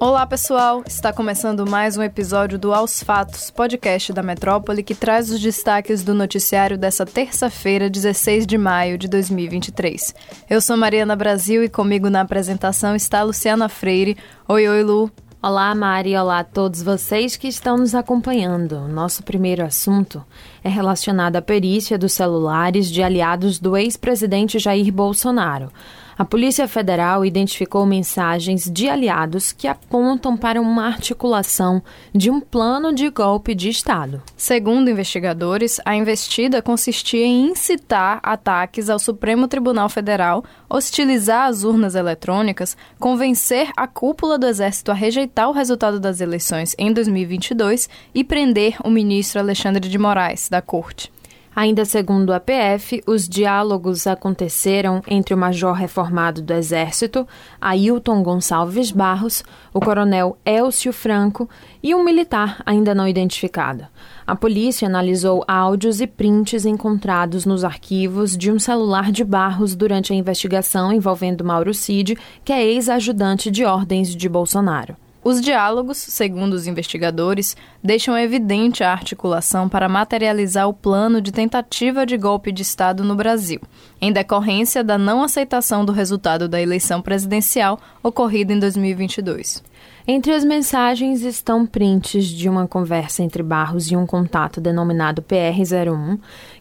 Olá, pessoal! Está começando mais um episódio do Aos Fatos, podcast da Metrópole, que traz os destaques do noticiário dessa terça-feira, 16 de maio de 2023. Eu sou Mariana Brasil e comigo na apresentação está Luciana Freire. Oi, oi, Lu! Olá, Mari, olá a todos vocês que estão nos acompanhando. Nosso primeiro assunto é relacionado à perícia dos celulares de aliados do ex-presidente Jair Bolsonaro. A Polícia Federal identificou mensagens de aliados que apontam para uma articulação de um plano de golpe de Estado. Segundo investigadores, a investida consistia em incitar ataques ao Supremo Tribunal Federal, hostilizar as urnas eletrônicas, convencer a cúpula do Exército a rejeitar o resultado das eleições em 2022 e prender o ministro Alexandre de Moraes, da Corte. Ainda segundo a PF, os diálogos aconteceram entre o major reformado do Exército, Ailton Gonçalves Barros, o coronel Elcio Franco e um militar ainda não identificado. A polícia analisou áudios e prints encontrados nos arquivos de um celular de Barros durante a investigação envolvendo Mauro Cid, que é ex-ajudante de ordens de Bolsonaro. Os diálogos, segundo os investigadores, deixam evidente a articulação para materializar o plano de tentativa de golpe de Estado no Brasil, em decorrência da não aceitação do resultado da eleição presidencial ocorrida em 2022. Entre as mensagens estão prints de uma conversa entre Barros e um contato denominado PR01,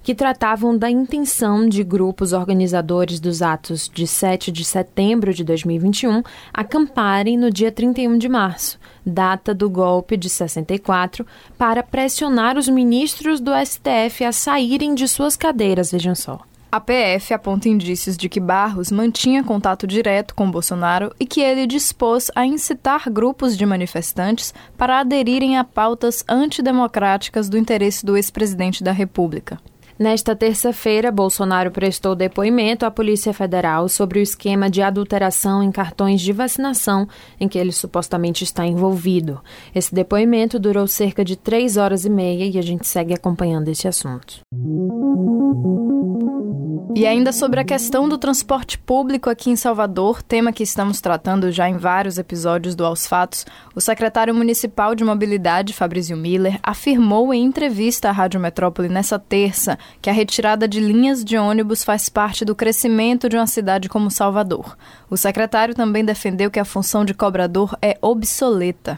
que tratavam da intenção de grupos organizadores dos atos de 7 de setembro de 2021 acamparem no dia 31 de março, data do golpe de 64, para pressionar os ministros do STF a saírem de suas cadeiras, vejam só. A PF aponta indícios de que Barros mantinha contato direto com Bolsonaro e que ele dispôs a incitar grupos de manifestantes para aderirem a pautas antidemocráticas do interesse do ex-presidente da República. Nesta terça-feira, Bolsonaro prestou depoimento à Polícia Federal sobre o esquema de adulteração em cartões de vacinação em que ele supostamente está envolvido. Esse depoimento durou cerca de três horas e meia e a gente segue acompanhando esse assunto. E ainda sobre a questão do transporte público aqui em Salvador, tema que estamos tratando já em vários episódios do Aos Fatos, o secretário municipal de mobilidade, Fabrício Miller, afirmou em entrevista à Rádio Metrópole nessa terça que a retirada de linhas de ônibus faz parte do crescimento de uma cidade como Salvador. O secretário também defendeu que a função de cobrador é obsoleta.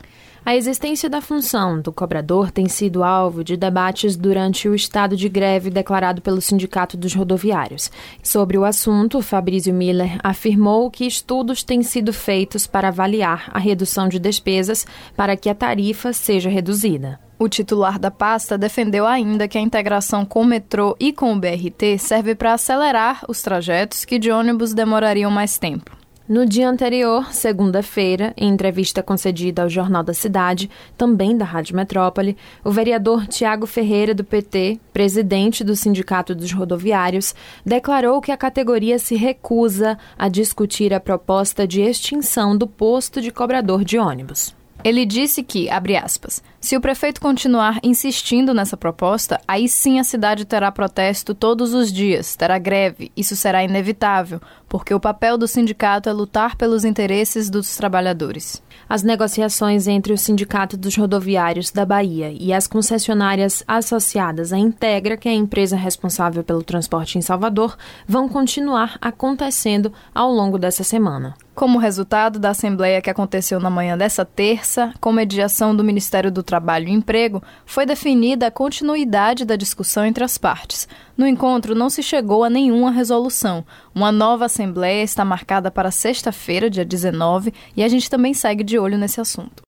A existência da função do cobrador tem sido alvo de debates durante o estado de greve declarado pelo Sindicato dos Rodoviários. Sobre o assunto, Fabrício Miller afirmou que estudos têm sido feitos para avaliar a redução de despesas para que a tarifa seja reduzida. O titular da pasta defendeu ainda que a integração com o metrô e com o BRT serve para acelerar os trajetos que de ônibus demorariam mais tempo. No dia anterior, segunda-feira, em entrevista concedida ao Jornal da Cidade, também da Rádio Metrópole, o vereador Tiago Ferreira, do PT, presidente do Sindicato dos Rodoviários, declarou que a categoria se recusa a discutir a proposta de extinção do posto de cobrador de ônibus. Ele disse que, abre aspas, se o prefeito continuar insistindo nessa proposta, aí sim a cidade terá protesto todos os dias, terá greve, isso será inevitável, porque o papel do sindicato é lutar pelos interesses dos trabalhadores. As negociações entre o Sindicato dos Rodoviários da Bahia e as concessionárias associadas à Integra, que é a empresa responsável pelo transporte em Salvador, vão continuar acontecendo ao longo dessa semana. Como resultado da assembleia que aconteceu na manhã dessa terça, com mediação do Ministério do Trabalho e Emprego, foi definida a continuidade da discussão entre as partes. No encontro, não se chegou a nenhuma resolução. Uma nova assembleia está marcada para sexta-feira, dia 19, e a gente também segue de olho nesse assunto.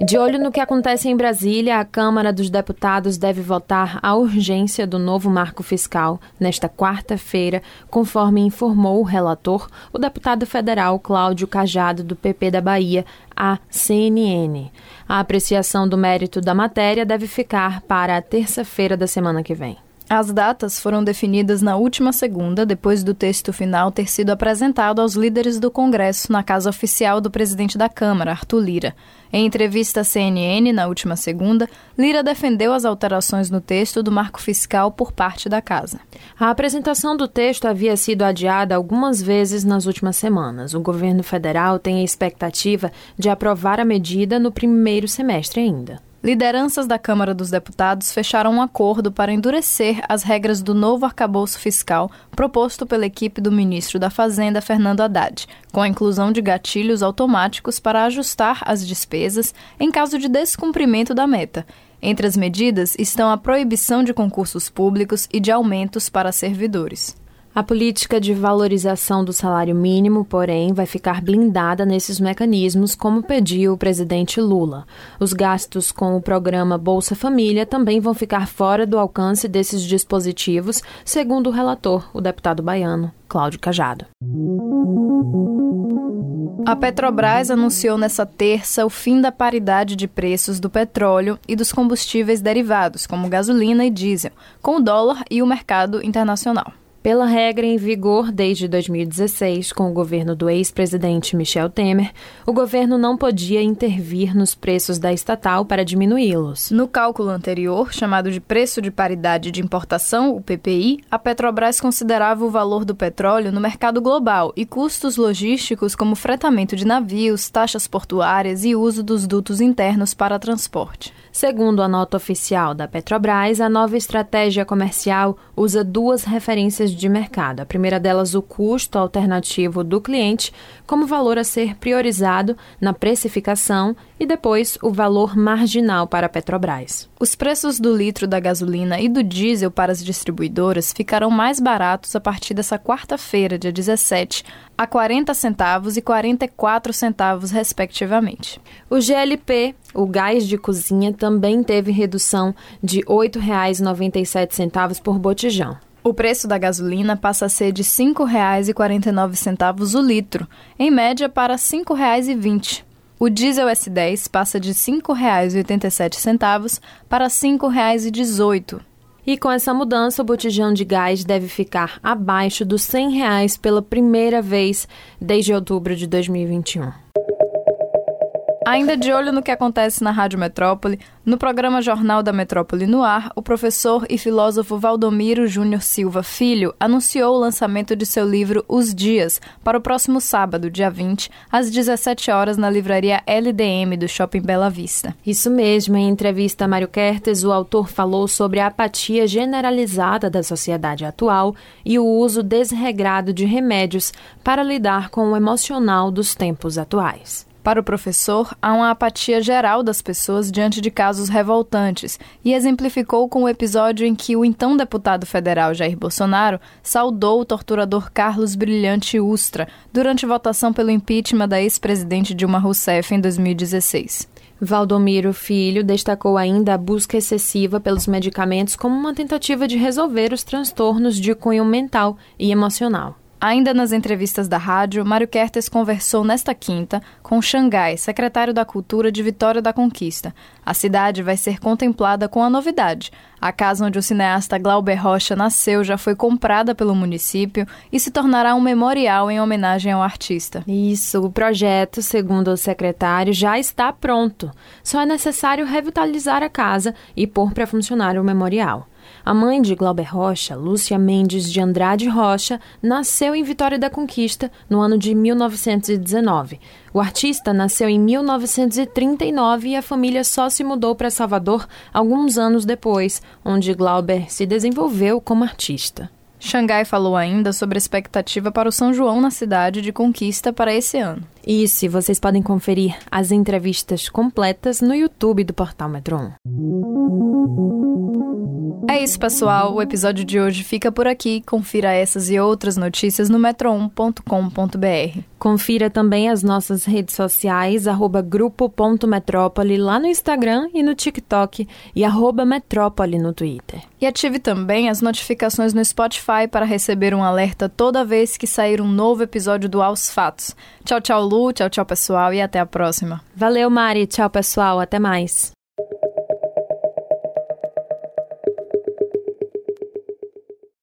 De olho no que acontece em Brasília, a Câmara dos Deputados deve votar a urgência do novo marco fiscal nesta quarta-feira, conforme informou o relator, o deputado federal Cláudio Cajado, do PP da Bahia, à CNN. A apreciação do mérito da matéria deve ficar para a terça-feira da semana que vem. As datas foram definidas na última segunda, depois do texto final ter sido apresentado aos líderes do Congresso na casa oficial do presidente da Câmara, Arthur Lira. Em entrevista à CNN na última segunda, Lira defendeu as alterações no texto do marco fiscal por parte da casa. A apresentação do texto havia sido adiada algumas vezes nas últimas semanas. O governo federal tem a expectativa de aprovar a medida no primeiro semestre ainda. Lideranças da Câmara dos Deputados fecharam um acordo para endurecer as regras do novo arcabouço fiscal proposto pela equipe do ministro da Fazenda, Fernando Haddad, com a inclusão de gatilhos automáticos para ajustar as despesas em caso de descumprimento da meta. Entre as medidas estão a proibição de concursos públicos e de aumentos para servidores. A política de valorização do salário mínimo, porém, vai ficar blindada nesses mecanismos, como pediu o presidente Lula. Os gastos com o programa Bolsa Família também vão ficar fora do alcance desses dispositivos, segundo o relator, o deputado baiano Cláudio Cajado. A Petrobras anunciou nessa terça o fim da paridade de preços do petróleo e dos combustíveis derivados, como gasolina e diesel, com o dólar e o mercado internacional. Pela regra em vigor desde 2016, com o governo do ex-presidente Michel Temer, o governo não podia intervir nos preços da estatal para diminuí-los. No cálculo anterior, chamado de preço de paridade de importação, o PPI, a Petrobras considerava o valor do petróleo no mercado global e custos logísticos como fretamento de navios, taxas portuárias e uso dos dutos internos para transporte. Segundo a nota oficial da Petrobras, a nova estratégia comercial usa duas referências de mercado. A primeira delas, o custo alternativo do cliente, como valor a ser priorizado na precificação, e depois o valor marginal para a Petrobras. Os preços do litro da gasolina e do diesel para as distribuidoras ficarão mais baratos a partir dessa quarta-feira, dia 17, a 40 centavos e 44 centavos, respectivamente. O GLP, o gás de cozinha, também teve redução de R$ 8,97 por botijão. O preço da gasolina passa a ser de R$ 5,49 o litro, em média para R$ 5,20. O diesel S10 passa de R$ 5,87 para R$ 5,18. E com essa mudança, o botijão de gás deve ficar abaixo dos 100 reais pela primeira vez desde outubro de 2021. Ainda de olho no que acontece na Rádio Metrópole, no programa Jornal da Metrópole no Ar, o professor e filósofo Valdomiro Júnior Silva Filho anunciou o lançamento de seu livro Os Dias para o próximo sábado, dia 20, às 17 horas na livraria LDM do Shopping Bela Vista. Isso mesmo, em entrevista a Mário Kertes, o autor falou sobre a apatia generalizada da sociedade atual e o uso desregrado de remédios para lidar com o emocional dos tempos atuais. Para o professor, há uma apatia geral das pessoas diante de casos revoltantes e exemplificou com o episódio em que o então deputado federal Jair Bolsonaro saudou o torturador Carlos Brilhante Ustra durante votação pelo impeachment da ex-presidente Dilma Rousseff em 2016. Valdomiro Filho destacou ainda a busca excessiva pelos medicamentos como uma tentativa de resolver os transtornos de cunho mental e emocional. Ainda nas entrevistas da rádio, Mário Kertes conversou nesta quinta com Xangai, secretário da Cultura de Vitória da Conquista. A cidade vai ser contemplada com a novidade. A casa onde o cineasta Glauber Rocha nasceu já foi comprada pelo município e se tornará um memorial em homenagem ao artista. Isso, o projeto, segundo o secretário, já está pronto. Só é necessário revitalizar a casa e pôr para funcionar o memorial. A mãe de Glauber Rocha, Lúcia Mendes de Andrade Rocha, nasceu em Vitória da Conquista no ano de 1919. O artista nasceu em 1939 e a família só se mudou para Salvador alguns anos depois, onde Glauber se desenvolveu como artista. Xangai falou ainda sobre a expectativa para o São João na cidade de Conquista para esse ano. Isso, e vocês podem conferir as entrevistas completas no YouTube do Portal Metro 1. É isso, pessoal. O episódio de hoje fica por aqui. Confira essas e outras notícias no metro1.com.br. Confira também as nossas redes sociais, arroba grupo.metrópole lá no Instagram e no TikTok e arroba metrópole no Twitter. E ative também as notificações no Spotify para receber um alerta toda vez que sair um novo episódio do Aos Fatos. Tchau, tchau, Lu. Tchau, tchau, pessoal. E até a próxima. Valeu, Mari. Tchau, pessoal. Até mais.